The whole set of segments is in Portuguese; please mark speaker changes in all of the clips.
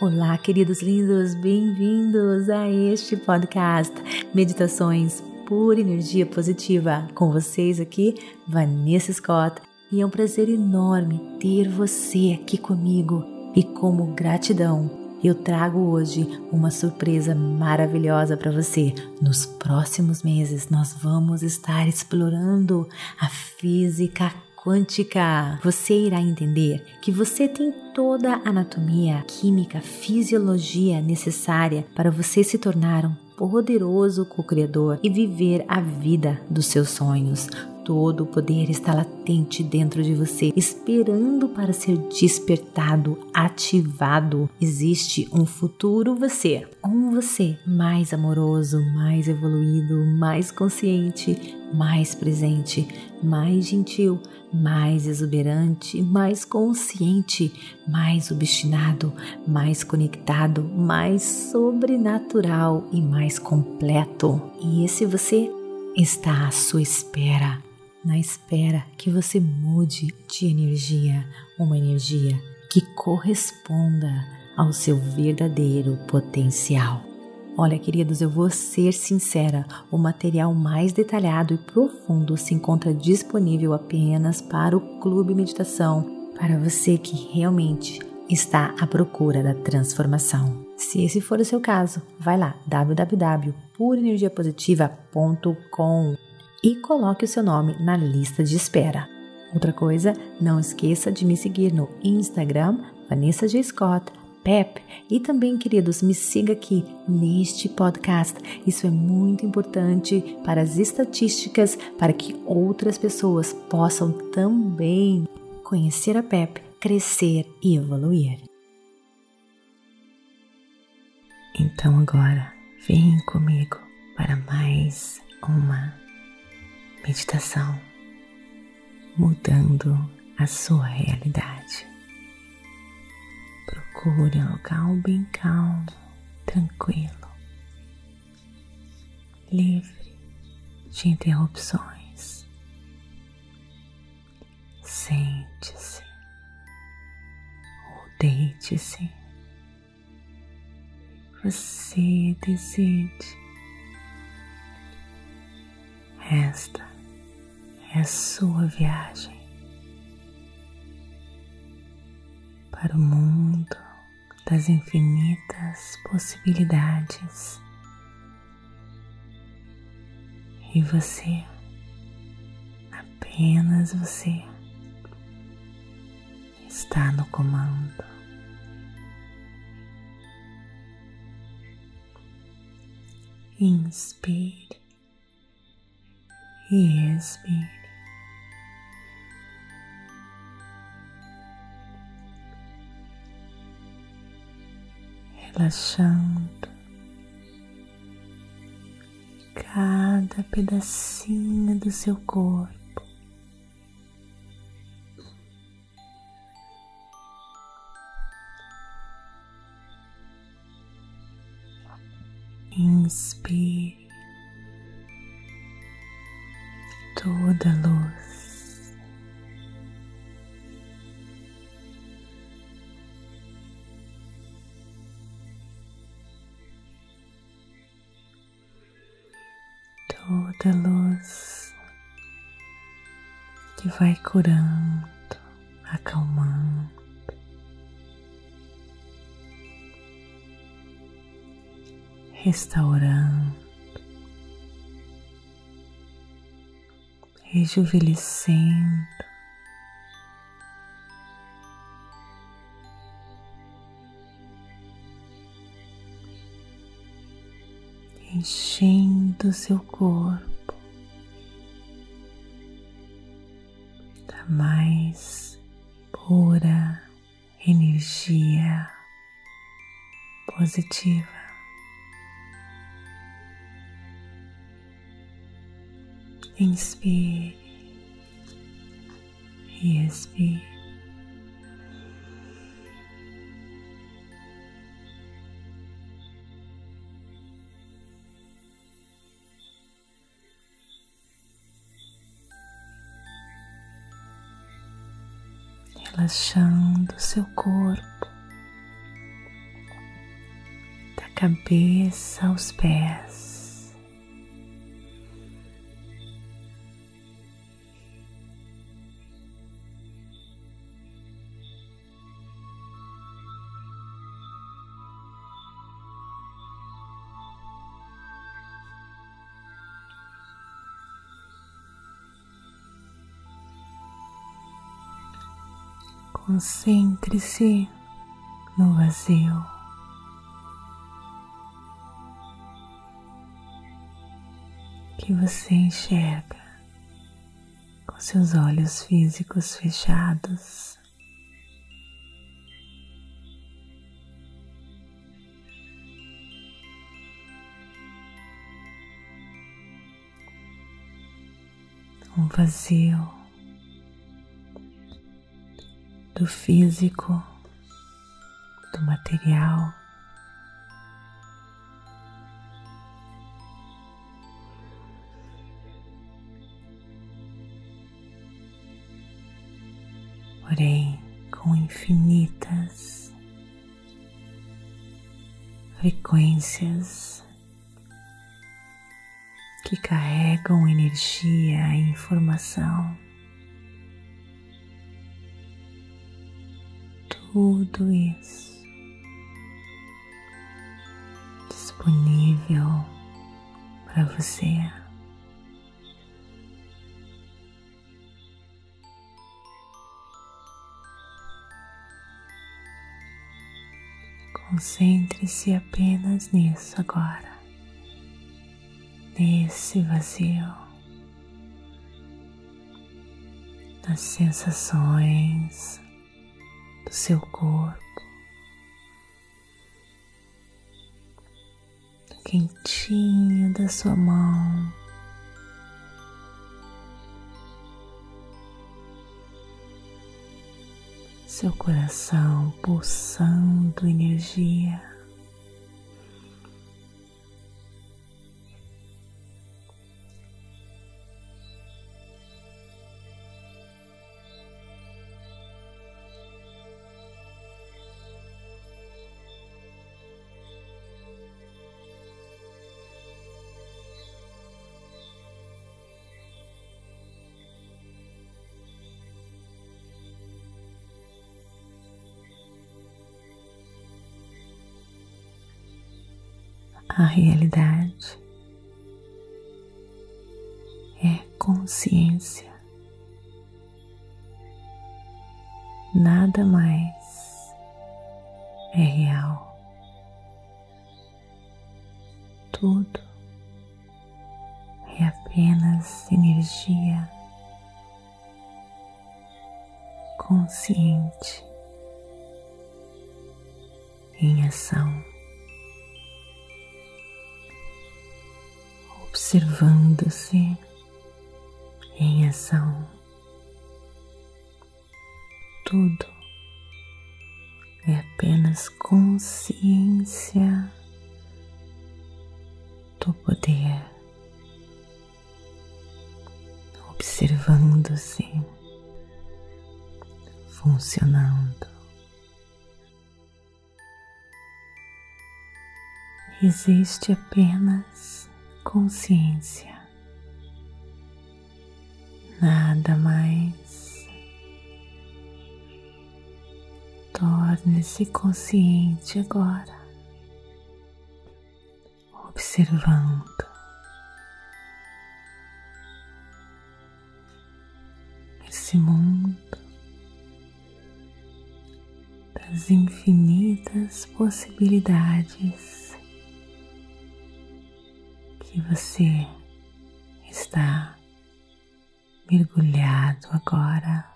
Speaker 1: Olá, queridos lindos, bem-vindos a este podcast Meditações por Energia Positiva. Com vocês aqui, Vanessa Scott, e é um prazer enorme ter você aqui comigo. E como gratidão, eu trago hoje uma surpresa maravilhosa para você. Nos próximos meses, nós vamos estar explorando a física quântica, você irá entender que você tem toda a anatomia, química, fisiologia necessária para você se tornar um poderoso co-criador e viver a vida dos seus sonhos. Todo o poder está latente dentro de você, esperando para ser despertado, ativado. Existe um futuro você, um você mais amoroso, mais evoluído, mais consciente, mais presente, mais gentil, mais exuberante, mais consciente, mais obstinado, mais conectado, mais sobrenatural e mais completo. E esse você está à sua espera na espera que você mude de energia, uma energia que corresponda ao seu verdadeiro potencial. Olha, queridos, eu vou ser sincera: o material mais detalhado e profundo se encontra disponível apenas para o Clube Meditação, para você que realmente está à procura da transformação. Se esse for o seu caso, vai lá www.purenergiapositiva.com e coloque o seu nome na lista de espera. Outra coisa, não esqueça de me seguir no Instagram, Vanessa G. Scott, Pep, e também, queridos, me siga aqui neste podcast. Isso é muito importante para as estatísticas, para que outras pessoas possam também conhecer a Pep, crescer e evoluir. Então agora, vem comigo para mais uma meditação, mudando a sua realidade. Procure um local bem calmo, tranquilo, livre de interrupções. Sente-se ou deite-se. Você decide. Esta é a sua viagem para o mundo das infinitas possibilidades. E você, apenas você, está no comando. Inspire e expire. Relaxando cada pedacinho do seu corpo. Vai curando, acalmando, restaurando. rejuvenescendo. Enchendo seu corpo mais pura energia positiva. Inspire e expire. relaxando seu corpo, da cabeça aos pés. Concentre-se no vazio. Que você enxerga com seus olhos físicos fechados. Um vazio do físico, do material. Porém, com infinitas frequências que carregam energia e informação. Tudo isso disponível para você. Concentre-se apenas nisso agora, nesse vazio, nas sensações do seu corpo, do quentinho da sua mão. Seu coração pulsando energia. A realidade. É consciência, nada mais é real, tudo é apenas energia consciente em ação. Observando-se em ação. Tudo é apenas consciência do poder, observando-se, funcionando. Existe apenas consciência, nada mais. Torne-se consciente agora, observando. Esse mundo das infinitas possibilidades que você está mergulhado agora.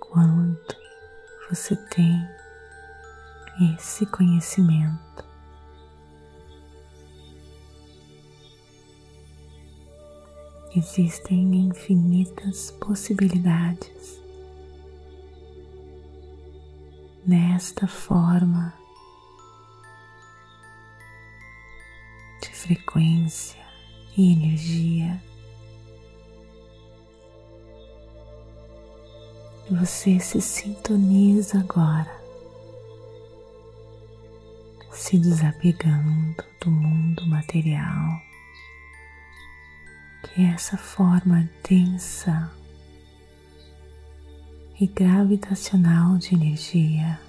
Speaker 1: Quando você tem esse conhecimento, existem infinitas possibilidades. Nesta forma frequência e energia. Você se sintoniza agora, se desapegando do mundo material, que essa forma densa e gravitacional de energia.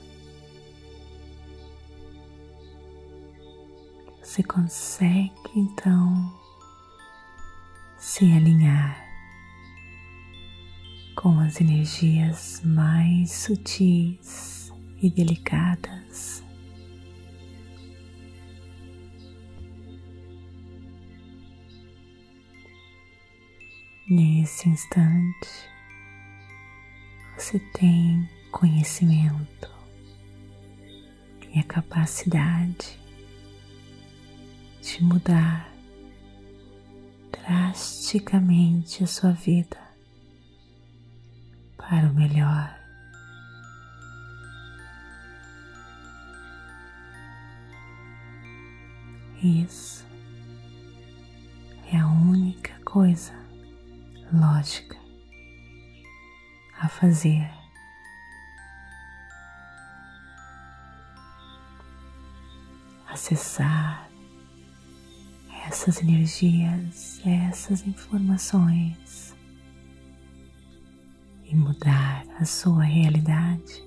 Speaker 1: Você consegue então se alinhar com as energias mais sutis e delicadas. Nesse instante, você tem conhecimento e a capacidade de mudar drasticamente a sua vida para o melhor. Isso é a única coisa lógica a fazer. Acessar essas energias, essas informações e mudar a sua realidade.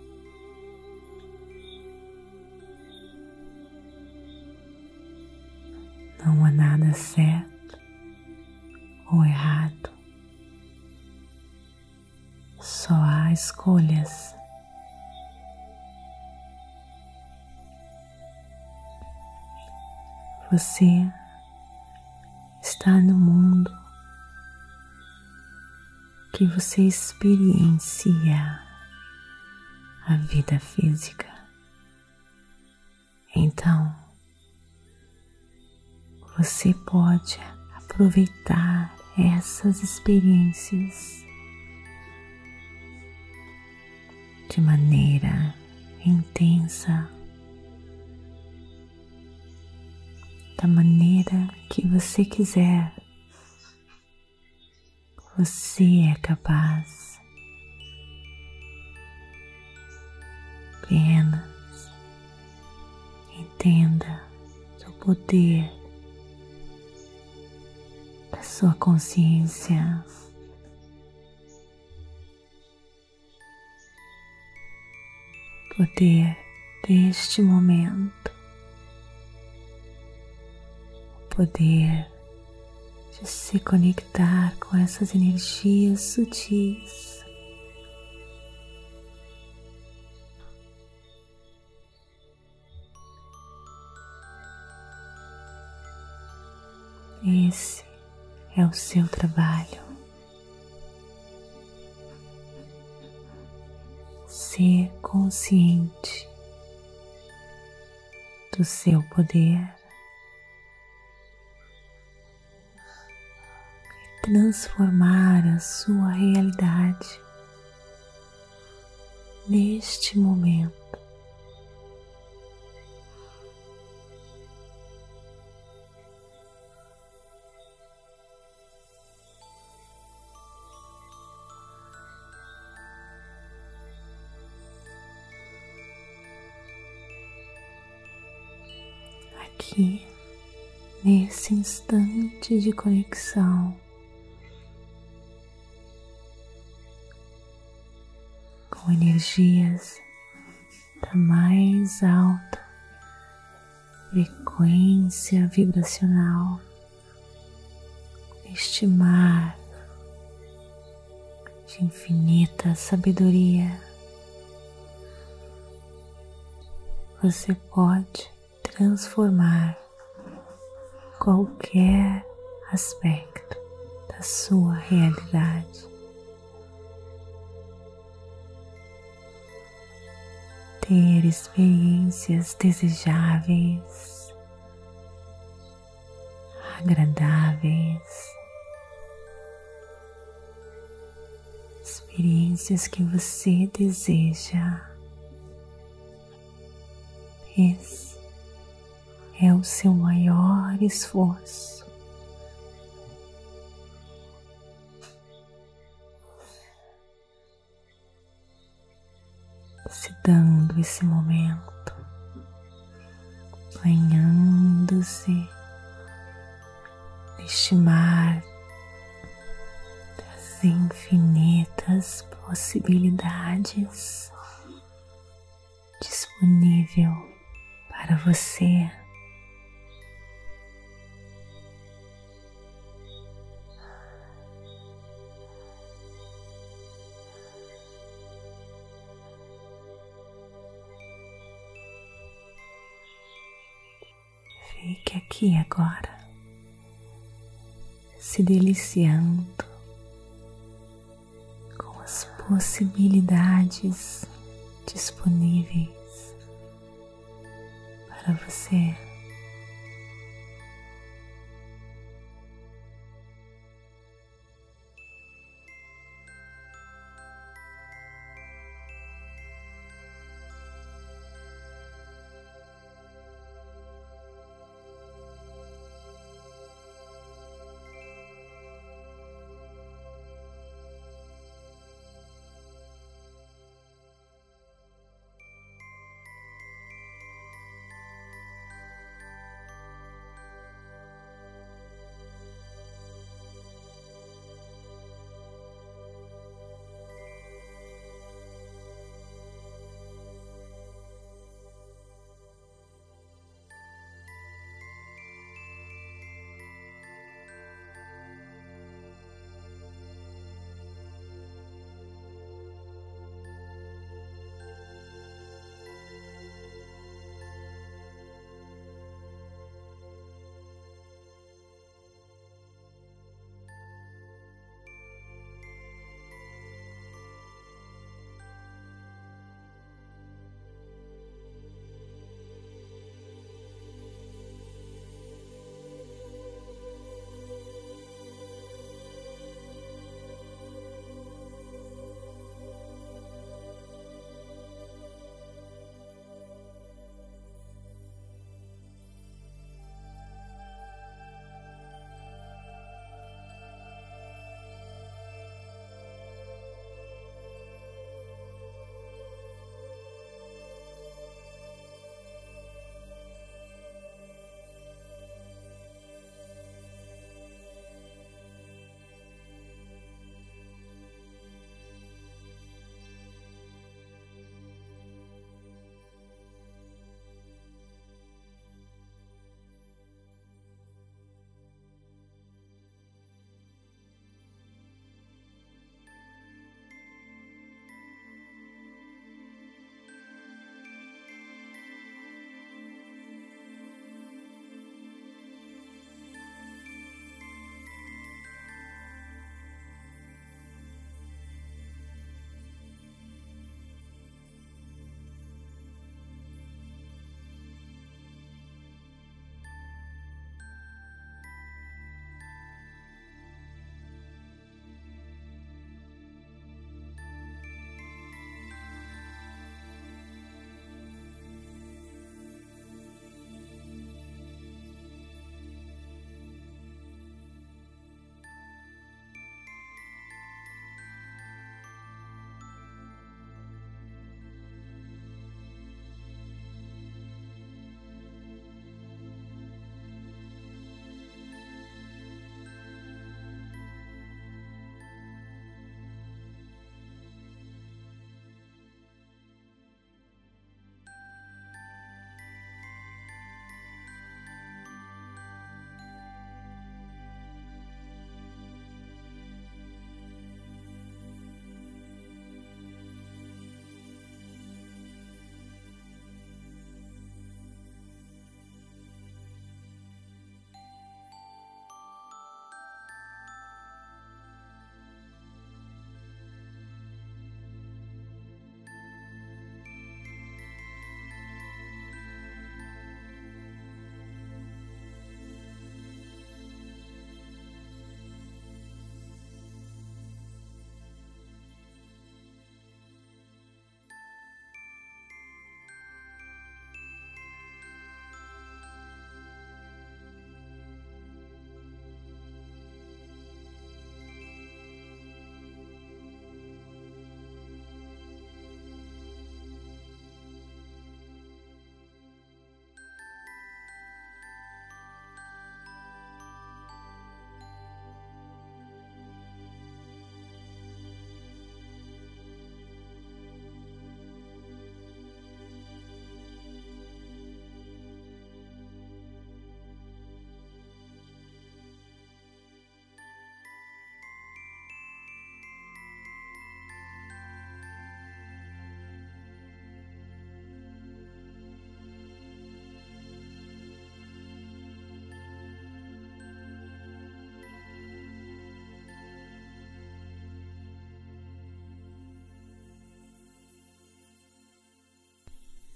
Speaker 1: Não há nada certo ou errado, só há escolhas. Você está no mundo que você experiencia a vida física. Então, você pode aproveitar essas experiências de maneira intensa da maneira que você quiser. Você é capaz. Apenas entenda o poder da sua consciência. Poder deste momento poder de se conectar com essas energias sutis. Esse é o seu trabalho. Ser consciente do seu poder. transformar a sua realidade neste momento. Nesse instante de conexão, com energias da mais alta frequência vibracional, este mar de infinita sabedoria. Você pode transformar qualquer aspecto da sua realidade. ter experiências desejáveis, agradáveis, experiências que você deseja. Esse é o seu maior esforço. Se dando esse momento, banhando-se neste mar das infinitas possibilidades disponível para você. Aqui agora, se deliciando com as possibilidades disponíveis para você.